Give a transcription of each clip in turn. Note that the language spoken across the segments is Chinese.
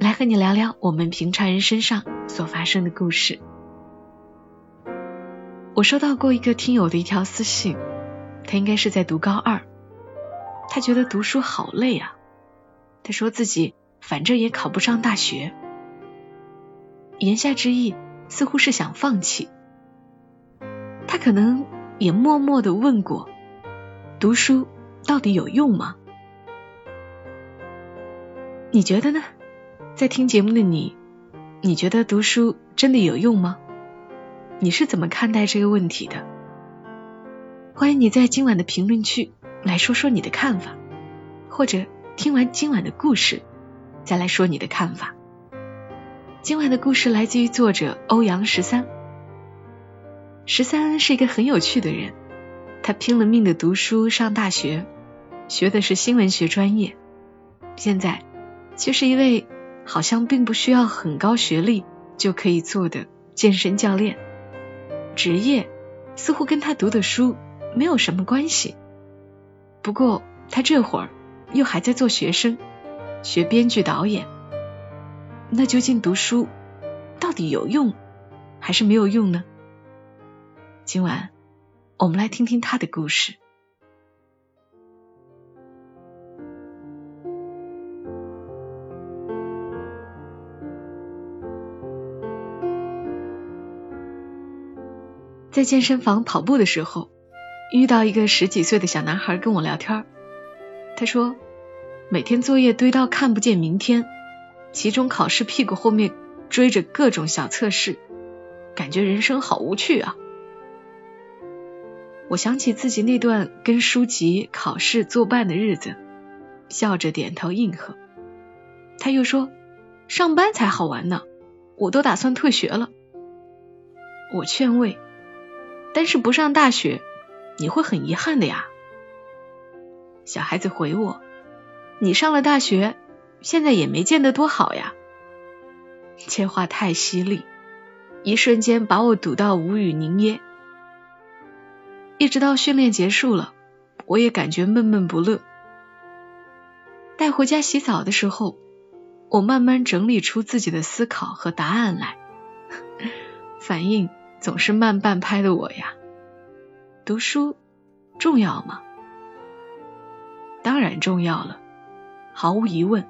来和你聊聊我们平常人身上所发生的故事。我收到过一个听友的一条私信，他应该是在读高二，他觉得读书好累啊，他说自己反正也考不上大学，言下之意似乎是想放弃。他可能也默默的问过，读书到底有用吗？你觉得呢？在听节目的你，你觉得读书真的有用吗？你是怎么看待这个问题的？欢迎你在今晚的评论区来说说你的看法，或者听完今晚的故事再来说你的看法。今晚的故事来自于作者欧阳十三。十三是一个很有趣的人，他拼了命的读书上大学，学的是新闻学专业，现在却是一位好像并不需要很高学历就可以做的健身教练，职业似乎跟他读的书没有什么关系。不过他这会儿又还在做学生，学编剧导演。那究竟读书到底有用还是没有用呢？今晚我们来听听他的故事。在健身房跑步的时候，遇到一个十几岁的小男孩跟我聊天。他说，每天作业堆到看不见明天，期中考试屁股后面追着各种小测试，感觉人生好无趣啊。我想起自己那段跟书籍、考试作伴的日子，笑着点头应和。他又说：“上班才好玩呢，我都打算退学了。”我劝慰：“但是不上大学，你会很遗憾的呀。”小孩子回我：“你上了大学，现在也没见得多好呀。”这话太犀利，一瞬间把我堵到无语凝噎。一直到训练结束了，我也感觉闷闷不乐。带回家洗澡的时候，我慢慢整理出自己的思考和答案来。反应总是慢半拍的我呀，读书重要吗？当然重要了，毫无疑问。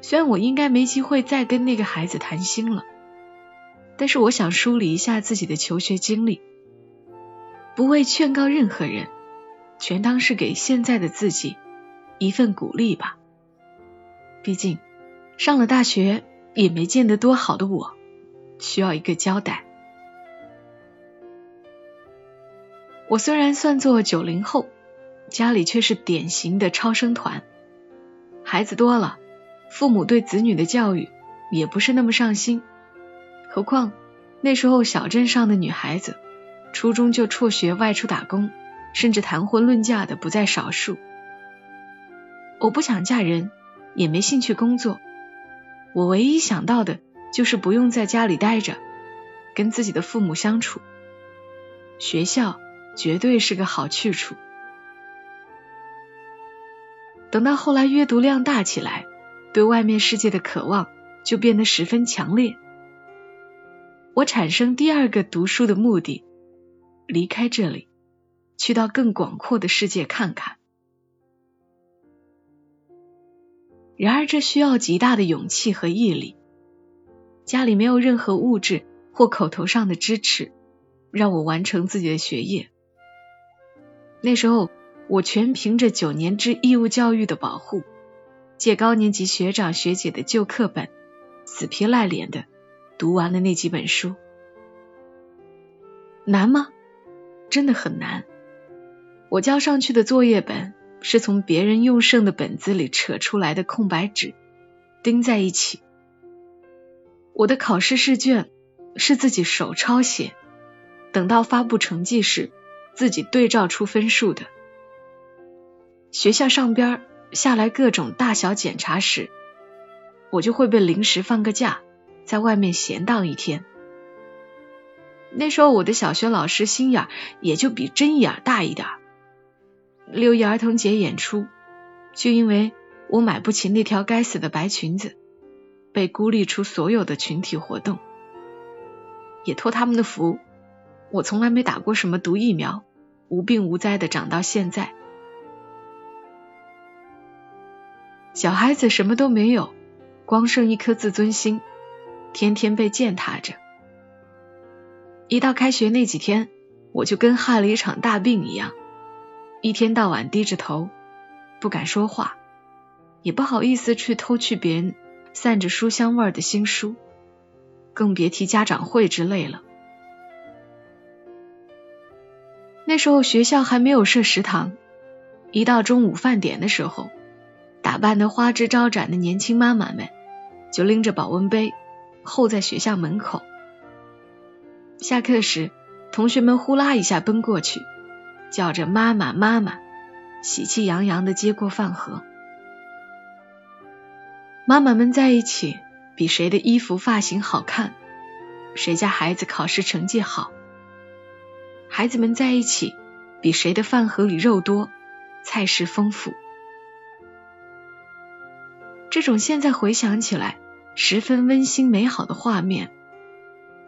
虽然我应该没机会再跟那个孩子谈心了，但是我想梳理一下自己的求学经历。不为劝告任何人，全当是给现在的自己一份鼓励吧。毕竟上了大学也没见得多好的我，需要一个交代。我虽然算作九零后，家里却是典型的超生团，孩子多了，父母对子女的教育也不是那么上心。何况那时候小镇上的女孩子。初中就辍学外出打工，甚至谈婚论嫁的不在少数。我不想嫁人，也没兴趣工作。我唯一想到的就是不用在家里待着，跟自己的父母相处。学校绝对是个好去处。等到后来阅读量大起来，对外面世界的渴望就变得十分强烈。我产生第二个读书的目的。离开这里，去到更广阔的世界看看。然而，这需要极大的勇气和毅力。家里没有任何物质或口头上的支持，让我完成自己的学业。那时候，我全凭着九年制义务教育的保护，借高年级学长学姐的旧课本，死皮赖脸的读完了那几本书。难吗？真的很难。我交上去的作业本是从别人用剩的本子里扯出来的空白纸，钉在一起。我的考试试卷是自己手抄写，等到发布成绩时自己对照出分数的。学校上边下来各种大小检查时，我就会被临时放个假，在外面闲荡一天。那时候我的小学老师心眼也就比针眼大一点。六一儿童节演出，就因为我买不起那条该死的白裙子，被孤立出所有的群体活动。也托他们的福，我从来没打过什么毒疫苗，无病无灾的长到现在。小孩子什么都没有，光剩一颗自尊心，天天被践踏着。一到开学那几天，我就跟害了一场大病一样，一天到晚低着头，不敢说话，也不好意思去偷去别人散着书香味的新书，更别提家长会之类了。那时候学校还没有设食堂，一到中午饭点的时候，打扮的花枝招展的年轻妈妈们就拎着保温杯候在学校门口。下课时，同学们呼啦一下奔过去，叫着“妈妈，妈妈”，喜气洋洋的接过饭盒。妈妈们在一起，比谁的衣服发型好看，谁家孩子考试成绩好；孩子们在一起，比谁的饭盒里肉多，菜式丰富。这种现在回想起来十分温馨美好的画面，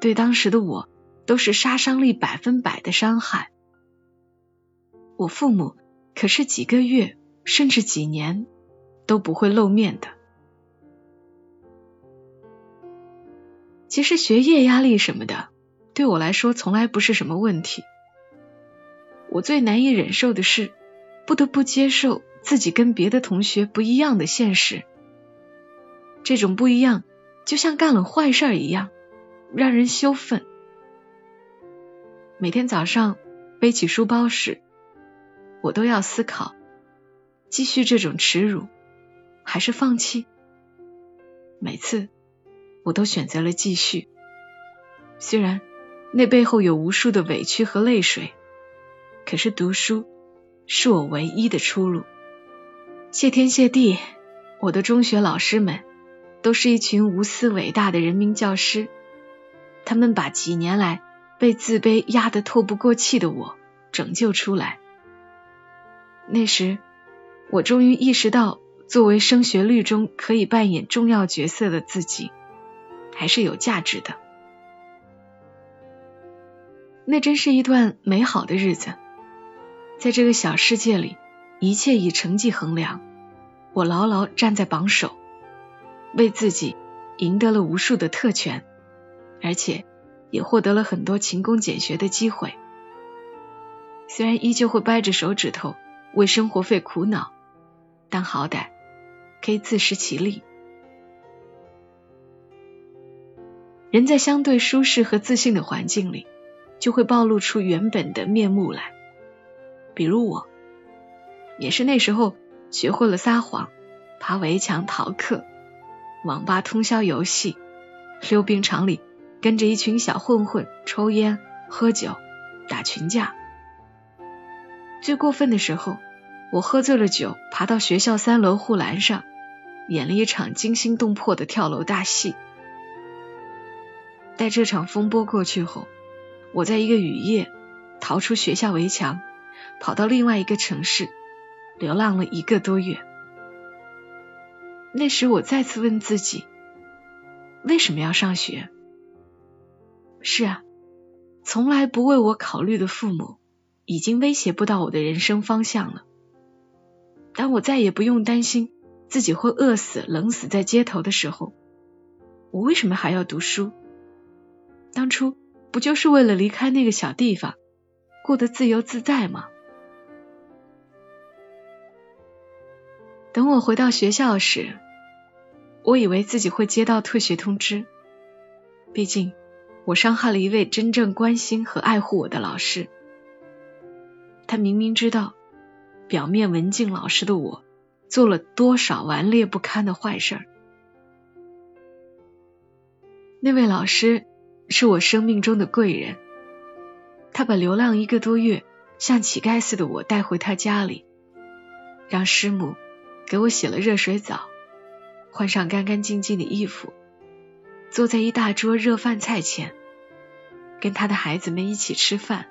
对当时的我。都是杀伤力百分百的伤害。我父母可是几个月甚至几年都不会露面的。其实学业压力什么的，对我来说从来不是什么问题。我最难以忍受的是，不得不接受自己跟别的同学不一样的现实。这种不一样，就像干了坏事一样，让人羞愤。每天早上背起书包时，我都要思考：继续这种耻辱，还是放弃？每次我都选择了继续，虽然那背后有无数的委屈和泪水，可是读书是我唯一的出路。谢天谢地，我的中学老师们都是一群无私伟大的人民教师，他们把几年来。被自卑压得透不过气的我拯救出来。那时，我终于意识到，作为升学率中可以扮演重要角色的自己，还是有价值的。那真是一段美好的日子，在这个小世界里，一切以成绩衡量。我牢牢站在榜首，为自己赢得了无数的特权，而且。也获得了很多勤工俭学的机会，虽然依旧会掰着手指头为生活费苦恼，但好歹可以自食其力。人在相对舒适和自信的环境里，就会暴露出原本的面目来。比如我，也是那时候学会了撒谎、爬围墙逃课、网吧通宵游戏、溜冰场里。跟着一群小混混抽烟、喝酒、打群架。最过分的时候，我喝醉了酒，爬到学校三楼护栏上，演了一场惊心动魄的跳楼大戏。待这场风波过去后，我在一个雨夜逃出学校围墙，跑到另外一个城市，流浪了一个多月。那时我再次问自己，为什么要上学？是啊，从来不为我考虑的父母，已经威胁不到我的人生方向了。当我再也不用担心自己会饿死、冷死在街头的时候，我为什么还要读书？当初不就是为了离开那个小地方，过得自由自在吗？等我回到学校时，我以为自己会接到退学通知，毕竟。我伤害了一位真正关心和爱护我的老师。他明明知道，表面文静老实的我，做了多少顽劣不堪的坏事儿。那位老师是我生命中的贵人，他把流浪一个多月、像乞丐似的我带回他家里，让师母给我洗了热水澡，换上干干净净的衣服，坐在一大桌热饭菜前，跟他的孩子们一起吃饭，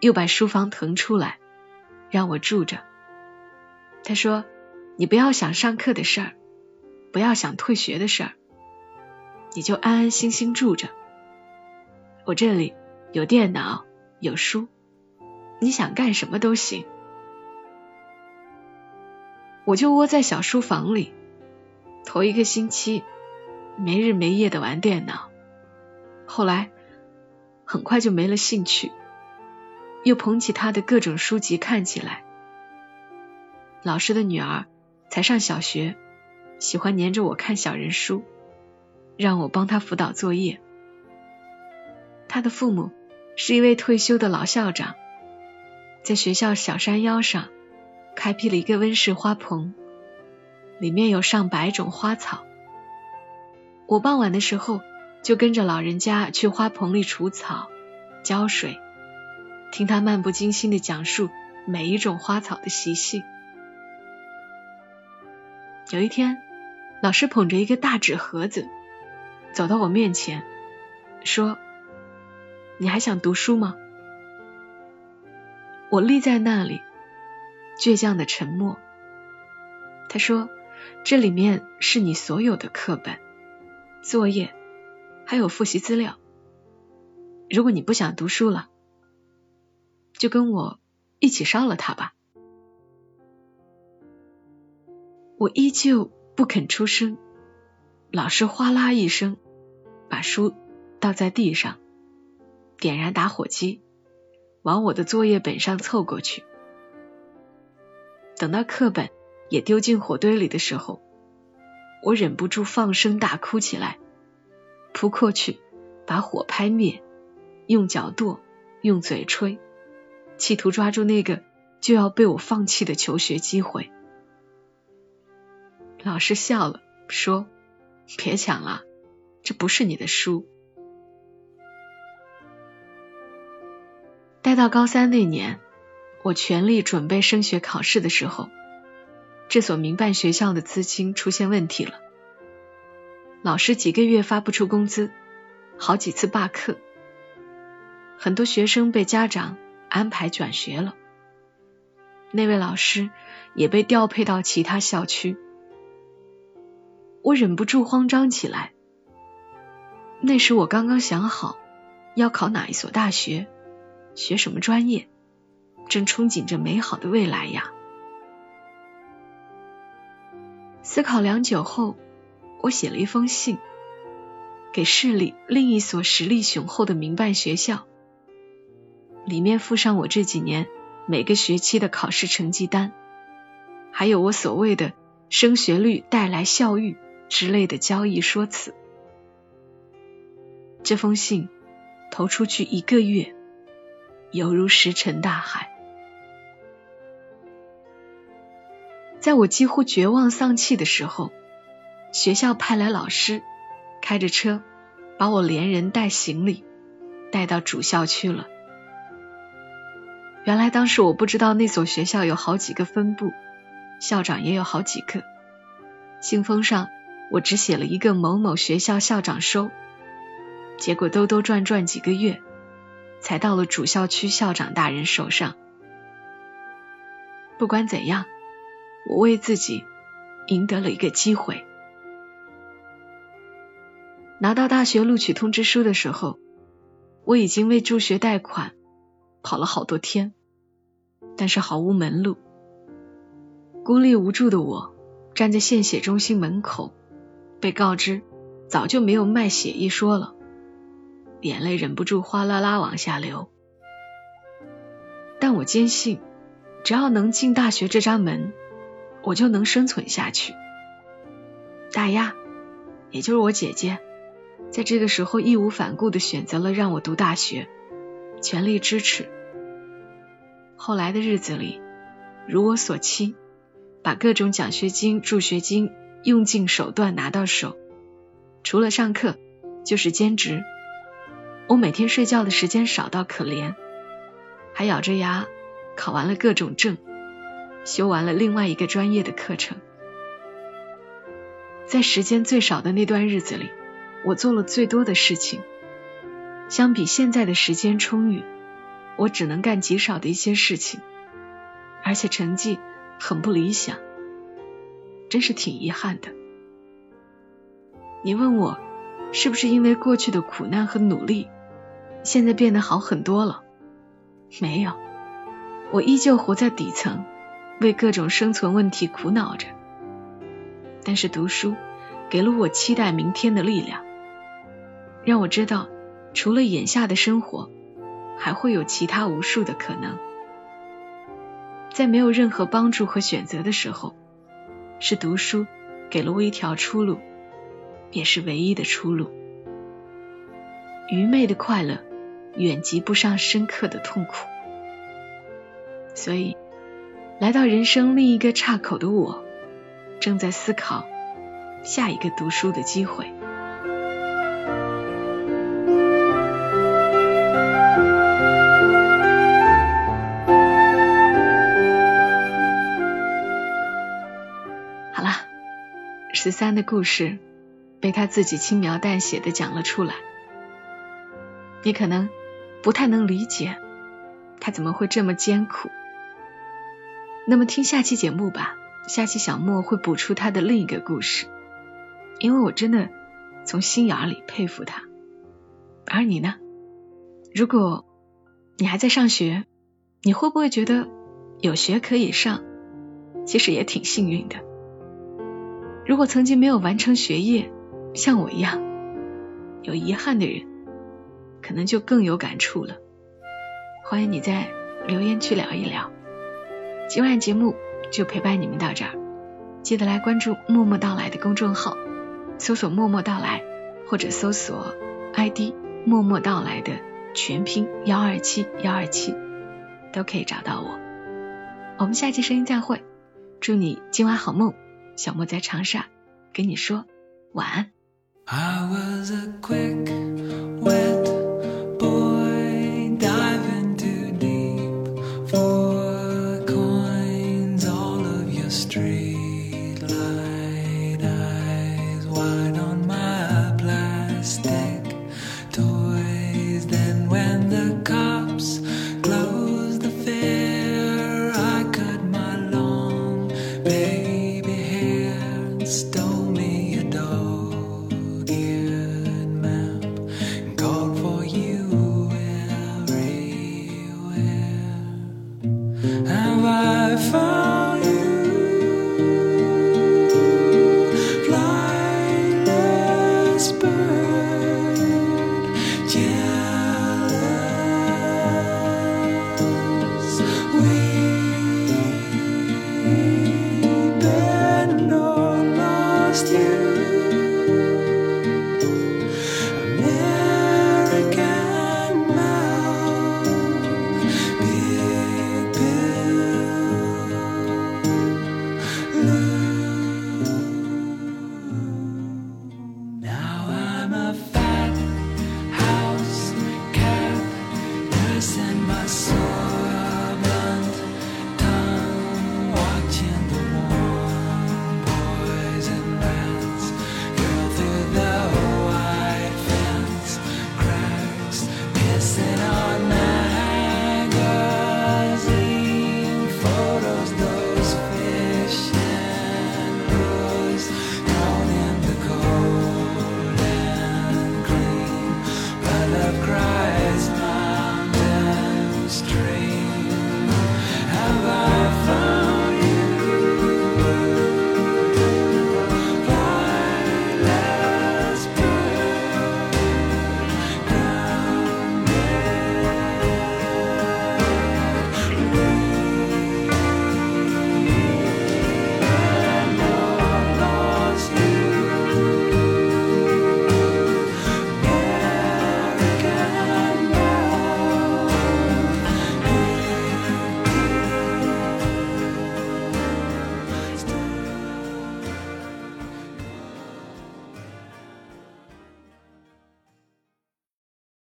又把书房腾出来让我住着。他说：“你不要想上课的事儿，不要想退学的事儿。”你就安安心心住着，我这里有电脑，有书，你想干什么都行。我就窝在小书房里，头一个星期没日没夜的玩电脑，后来很快就没了兴趣，又捧起他的各种书籍看起来。老师的女儿才上小学，喜欢黏着我看小人书。让我帮他辅导作业。他的父母是一位退休的老校长，在学校小山腰上开辟了一个温室花棚，里面有上百种花草。我傍晚的时候就跟着老人家去花棚里除草、浇水，听他漫不经心的讲述每一种花草的习性。有一天，老师捧着一个大纸盒子。走到我面前，说：“你还想读书吗？”我立在那里，倔强的沉默。他说：“这里面是你所有的课本、作业，还有复习资料。如果你不想读书了，就跟我一起烧了它吧。”我依旧不肯出声。老师哗啦一声，把书倒在地上，点燃打火机，往我的作业本上凑过去。等到课本也丢进火堆里的时候，我忍不住放声大哭起来，扑过去把火拍灭，用脚跺，用嘴吹，企图抓住那个就要被我放弃的求学机会。老师笑了，说。别抢了，这不是你的书。待到高三那年，我全力准备升学考试的时候，这所民办学校的资金出现问题了，老师几个月发不出工资，好几次罢课，很多学生被家长安排转学了，那位老师也被调配到其他校区。我忍不住慌张起来。那时我刚刚想好要考哪一所大学，学什么专业，正憧憬着美好的未来呀。思考良久后，我写了一封信，给市里另一所实力雄厚的民办学校，里面附上我这几年每个学期的考试成绩单，还有我所谓的升学率带来校誉。之类的交易说辞。这封信投出去一个月，犹如石沉大海。在我几乎绝望丧气的时候，学校派来老师，开着车把我连人带行李带到主校区了。原来当时我不知道那所学校有好几个分部，校长也有好几个，信封上。我只写了一个某某学校校长收，结果兜兜转转几个月，才到了主校区校长大人手上。不管怎样，我为自己赢得了一个机会。拿到大学录取通知书的时候，我已经为助学贷款跑了好多天，但是毫无门路。孤立无助的我，站在献血中心门口。被告知早就没有卖血一说了，眼泪忍不住哗啦啦往下流。但我坚信，只要能进大学这扇门，我就能生存下去。大丫，也就是我姐姐，在这个时候义无反顾的选择了让我读大学，全力支持。后来的日子里，如我所期，把各种奖学金、助学金。用尽手段拿到手，除了上课就是兼职。我每天睡觉的时间少到可怜，还咬着牙考完了各种证，修完了另外一个专业的课程。在时间最少的那段日子里，我做了最多的事情。相比现在的时间充裕，我只能干极少的一些事情，而且成绩很不理想，真是挺遗憾的。你问我是不是因为过去的苦难和努力，现在变得好很多了？没有，我依旧活在底层，为各种生存问题苦恼着。但是读书给了我期待明天的力量，让我知道除了眼下的生活，还会有其他无数的可能。在没有任何帮助和选择的时候，是读书给了我一条出路，也是唯一的出路。愚昧的快乐远及不上深刻的痛苦，所以来到人生另一个岔口的我。正在思考下一个读书的机会。好了，十三的故事被他自己轻描淡写的讲了出来，你可能不太能理解他怎么会这么艰苦。那么听下期节目吧。下期小莫会补出他的另一个故事，因为我真的从心眼里佩服他。而你呢？如果你还在上学，你会不会觉得有学可以上，其实也挺幸运的？如果曾经没有完成学业，像我一样有遗憾的人，可能就更有感触了。欢迎你在留言区聊一聊。今晚节目。就陪伴你们到这儿，记得来关注“默默到来”的公众号，搜索“默默到来”或者搜索 ID“ 默默到来”的全拼幺二七幺二七，都可以找到我。我们下期声音再会，祝你今晚好梦。小莫在长沙跟你说晚安。I was a quick, wet,